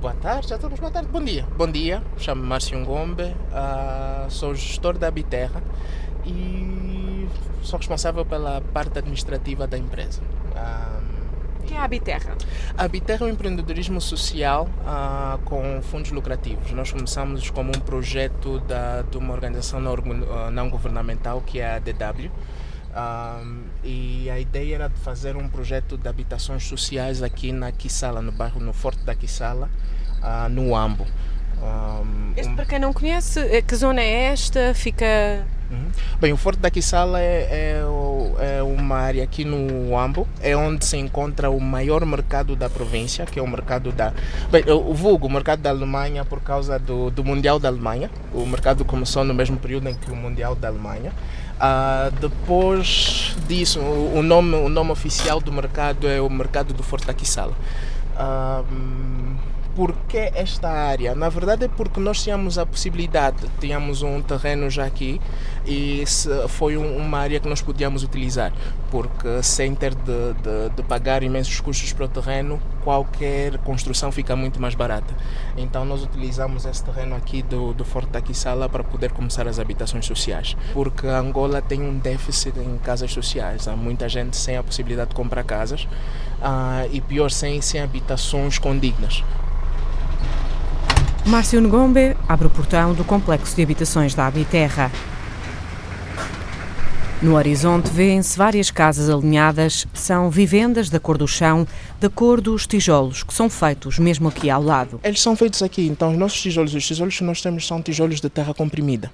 Boa tarde a todos, boa tarde, bom dia. Bom dia, chamo-me Márcio Ngombe, uh, sou gestor da Abiterra e sou responsável pela parte administrativa da empresa. Uh, o que é a Abiterra? A Abiterra é um empreendedorismo social uh, com fundos lucrativos. Nós começamos como um projeto da, de uma organização não governamental que é a DW um, e a ideia era de fazer um projeto de habitações sociais aqui na Quissala, no bairro, no Forte da Quissala, uh, no Ambo. Um, este, para quem não conhece, eh, que zona é esta? Fica. Uhum. Bem, o Forte da Quissala é, é, é, uma área aqui no Ambo, é onde se encontra o maior mercado da província, que é o mercado da. Bem, o vulgo, o mercado da Alemanha, por causa do, do Mundial da Alemanha. O mercado começou no mesmo período em que o Mundial da Alemanha. Uh, depois disso, o, nome, o nome oficial do mercado é o mercado do Fortaquissala. Uh, por que esta área? Na verdade é porque nós tínhamos a possibilidade, tínhamos um terreno já aqui e foi uma área que nós podíamos utilizar, porque sem ter de, de, de, pagar imensos custos para o terreno, qualquer construção fica muito mais barata. Então nós utilizamos esse terreno aqui do, do Forte da Quissala para poder começar as habitações sociais, porque Angola tem um déficit em casas sociais, há muita gente sem a possibilidade de comprar casas uh, e pior sem, sem habitações condignas. Márcio Ngombe abre o portão do complexo de habitações da Habiterra. No horizonte vêem-se várias casas alinhadas, são vivendas da cor do chão, da cor dos tijolos, que são feitos mesmo aqui ao lado. Eles são feitos aqui, então os nossos tijolos, os tijolos que nós temos são tijolos de terra comprimida.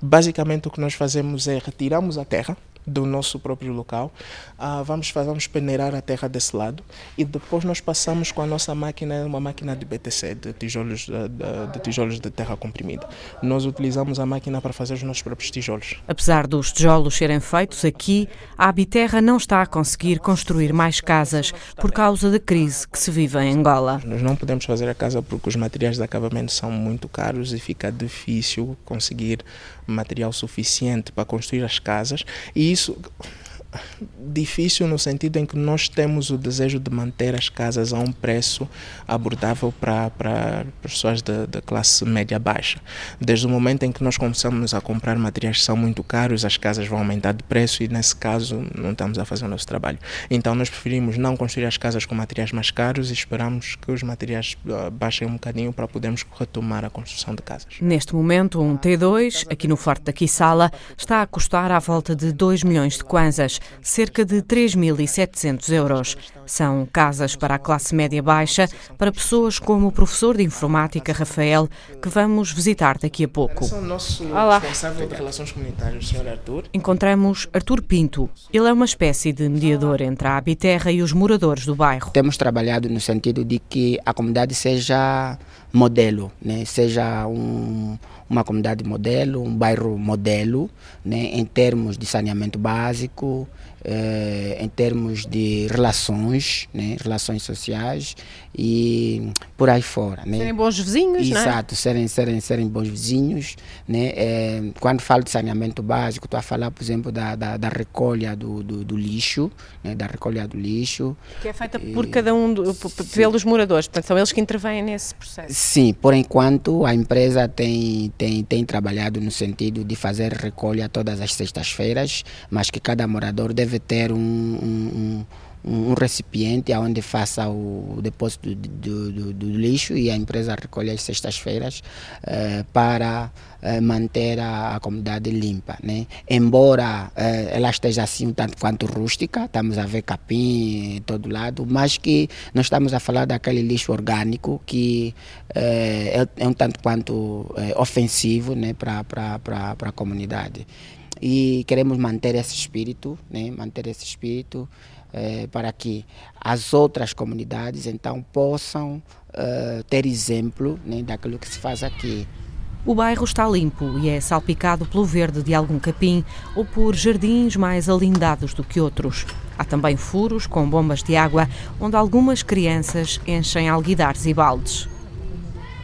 Basicamente o que nós fazemos é retiramos a terra, do nosso próprio local, uh, vamos, vamos peneirar a terra desse lado e depois nós passamos com a nossa máquina, uma máquina de BTC, de tijolos de, de, de tijolos de terra comprimida. Nós utilizamos a máquina para fazer os nossos próprios tijolos. Apesar dos tijolos serem feitos aqui, a Abiterra não está a conseguir construir mais casas por causa da crise que se vive em Angola. Nós não podemos fazer a casa porque os materiais de acabamento são muito caros e fica difícil conseguir material suficiente para construir as casas e isso difícil no sentido em que nós temos o desejo de manter as casas a um preço abordável para, para pessoas da classe média baixa. Desde o momento em que nós começamos a comprar materiais que são muito caros, as casas vão aumentar de preço e nesse caso não estamos a fazer o nosso trabalho. Então nós preferimos não construir as casas com materiais mais caros e esperamos que os materiais ah, baixem um bocadinho para podermos retomar a construção de casas. Neste momento, um T2, aqui no Forte da Quissala, está a custar à volta de 2 milhões de kwanzas cerca de 3.700 euros. São casas para a classe média baixa, para pessoas como o professor de informática Rafael, que vamos visitar daqui a pouco. o nosso Olá. responsável de relações comunitárias, o Sr. Arthur. Encontramos Arthur Pinto. Ele é uma espécie de mediador entre a Abiterra e os moradores do bairro. Temos trabalhado no sentido de que a comunidade seja modelo, né? seja um, uma comunidade modelo, um bairro modelo, né? em termos de saneamento básico, eh, em termos de relações, né? relações sociais e por aí fora. Né? Serem bons vizinhos, Exato, não é? Exato, serem, serem, serem bons vizinhos. Né? É, quando falo de saneamento básico, estou a falar, por exemplo, da, da, da recolha do, do, do lixo, né? da recolha do lixo. Que é feita por cada um, do, pelos moradores, portanto são eles que intervêm nesse processo. Sim, por enquanto a empresa tem, tem, tem trabalhado no sentido de fazer recolha todas as sextas-feiras, mas que cada morador deve ter um, um, um, recipiente onde faça o depósito do, do, do, lixo e a empresa recolhe às sextas-feiras eh, para eh, manter a, a, comunidade limpa. Né? Embora eh, ela esteja assim tanto quanto rústica, estamos a ver capim em todo lado, mas que nós estamos a falar daquele lixo orgânico que é, é, um tanto quanto ofensivo né, para a comunidade e queremos manter esse espírito, né? manter esse espírito eh, para que as outras comunidades então possam uh, ter exemplo né, daquilo que se faz aqui. O bairro está limpo e é salpicado pelo verde de algum capim ou por jardins mais alindados do que outros. Há também furos com bombas de água onde algumas crianças enchem alguidares e baldes.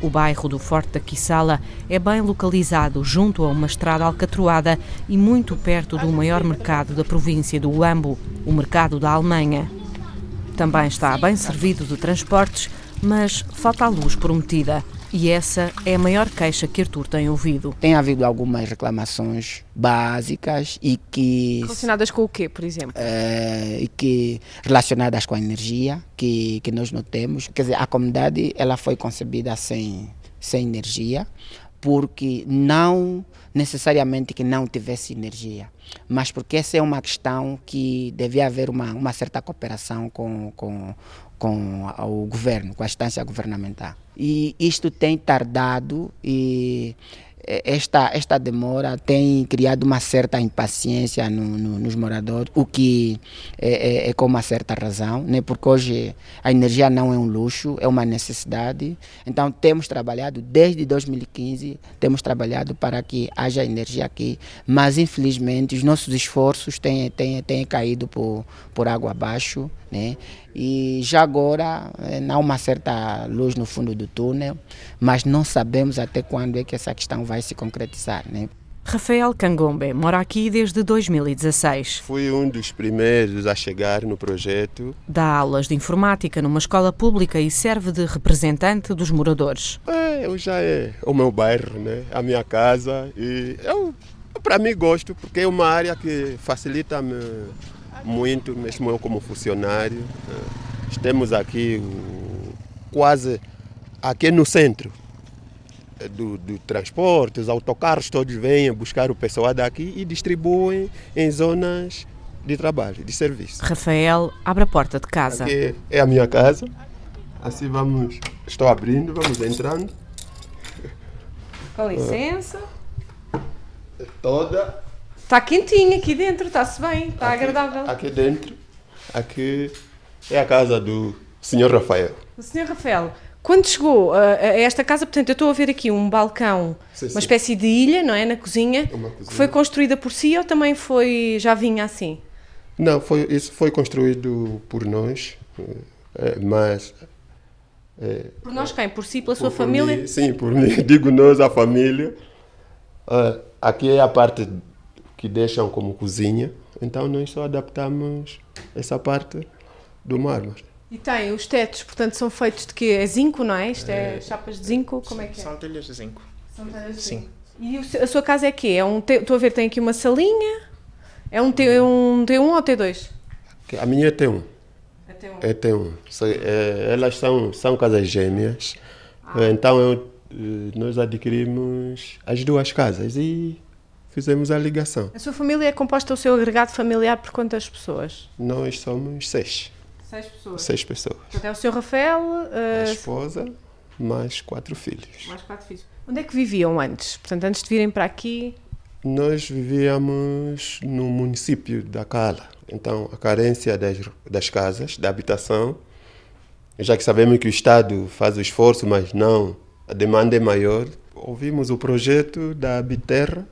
O bairro do Forte da Quissala é bem localizado junto a uma estrada alcatroada e muito perto do maior mercado da província do Uambo, o mercado da Alemanha. Também está bem servido de transportes, mas falta a luz prometida. E essa é a maior queixa que Artur tem ouvido. Tem havido algumas reclamações básicas e que Relacionadas com o quê, por exemplo? eh, e que relacionadas com a energia que, que nós não temos. Quer dizer, a comunidade ela foi concebida sem, sem energia, porque não necessariamente que não tivesse energia, mas porque essa é uma questão que devia haver uma, uma certa cooperação com, com, com o governo, com a instância governamental. E isto tem tardado e esta, esta demora tem criado uma certa impaciência no, no, nos moradores, o que é, é, é, com uma certa razão, né? porque hoje a energia não é um luxo, é uma necessidade. Então temos trabalhado desde 2015, temos trabalhado para que haja energia aqui, mas infelizmente os nossos esforços têm, têm, têm caído por, por água abaixo. Né? E já agora não há uma certa luz no fundo do túnel, mas não sabemos até quando é que essa questão vai se concretizar. Né? Rafael Cangombe mora aqui desde 2016. Fui um dos primeiros a chegar no projeto. Dá aulas de informática numa escola pública e serve de representante dos moradores. É, eu já é o meu bairro, né? a minha casa. E eu, para mim, gosto, porque é uma área que facilita-me muito, mesmo eu como funcionário. Estamos aqui quase aqui no centro do, do transporte, os autocarros todos vêm buscar o pessoal daqui e distribuem em zonas de trabalho, de serviço. Rafael abre a porta de casa. Aqui é a minha casa. Assim vamos, estou abrindo, vamos entrando. Com licença. Toda Está quentinho aqui dentro, está-se bem, está aqui, agradável. Aqui dentro, aqui é a casa do Sr. Rafael. O Sr. Rafael, quando chegou a, a esta casa, portanto, eu estou a ver aqui um balcão, Sim, uma sim. espécie de ilha, não é? Na cozinha, Uma que cozinha. foi construída por si ou também foi, já vinha assim? Não, foi, isso foi construído por nós, eh, mas eh, Por nós quem? Por si, pela por- sua por família? mim, sim, por mim, digo nós, a família. Aqui é a parte que deixam como cozinha, então nós só adaptamos essa parte do mármore. E tem os tetos, portanto, são feitos de quê? É zinco, não é? Isto é, chapas de zinco? Como é que é? São telhas de zinco. São telhas de Sim. zinco. E o se- a sua casa é quê? É um T- estou a ver, tem aqui uma salinha. É um, T, um T1 ou T2? Que A minha um. É T1. É, tem um. So- é, elas são, são casas gêmeas. Então eu, eh, nós adquirimos as duas casas e fizemos a ligação. A sua família é composta, o seu agregado familiar, por quantas pessoas? Nós somos seis. Seis pessoas. Seis pessoas. Portanto, é o seu Rafael, A uh, esposa, mais quatro filhos. mais quatro filhos. Onde é que viviam antes? Portanto, antes de virem para aqui, Nós vivíamos no município da Cala. Então, a carência das, das casas, da habitação, já que sabemos que o Estado faz o esforço, mas não, a demanda é maior, ouvimos o projeto da Habiterra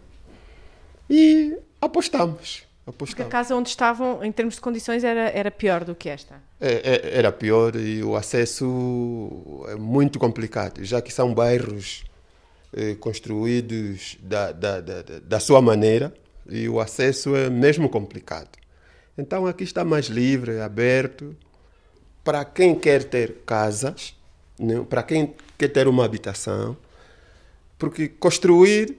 e apostamos. Porque a casa onde estavam, em termos de condições, era, era pior do que esta. É, é, era pior e o acesso é muito complicado, já que são bairros eh, construídos da, da, da, da- sua maneira e o acesso é mesmo complicado. Então aqui está mais livre, aberto, para quem quer ter casas, né? para quem quer ter uma habitação, porque construir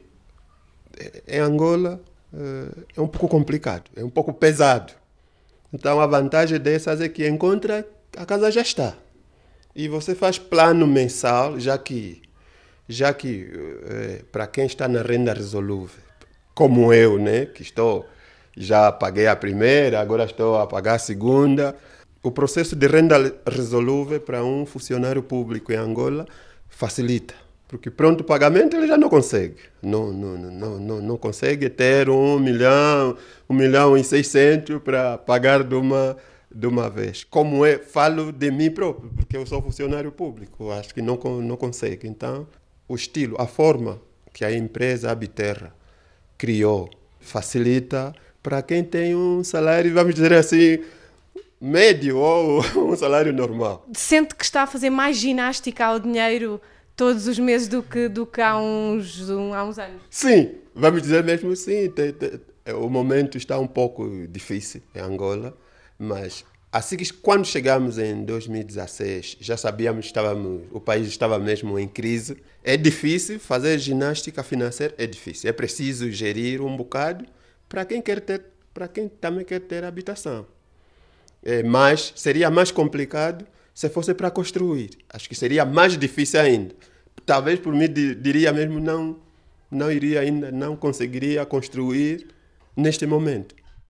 eh, em Angola é um pouco complicado, é um pouco pesado. Então a vantagem dessas é que encontra a casa já está. E você faz plano mensal, já que já que eh, para quem está na renda resolúvel, como eu, né, que estou já paguei a primeira, agora estou a pagar a segunda, o processo de renda resolúvel para um funcionário público em Angola facilita. Porque pronto pagamento ele já não consegue. Não, não, não, não, não consegue ter um milhão, um milhão e seiscentos para pagar de uma, de uma vez. Como é, falo de mim próprio, porque eu sou funcionário público, acho que não, não consegue. Então, o estilo, a forma que a empresa Abiterra criou facilita para quem tem um salário, vamos dizer assim, médio ou um salário normal. Sente que está a fazer mais ginástica ao dinheiro todos os meses do que, do que há, uns, um- há uns anos? Sim, vamos dizer mesmo assim. te- te- o momento está um pouco difícil em Angola, mas Assim que quando chegamos em 2016, já sabíamos que estávamos, o país estava mesmo em crise. É difícil fazer ginástica financeira, é difícil. É preciso gerir um bocado para quem quer ter, para quem também quer ter habitação. É, mas seria mais complicado se fosse para construir. Acho que seria mais difícil ainda. Talvez por mim diria mesmo não, não iria ainda, não conseguiria construir neste momento.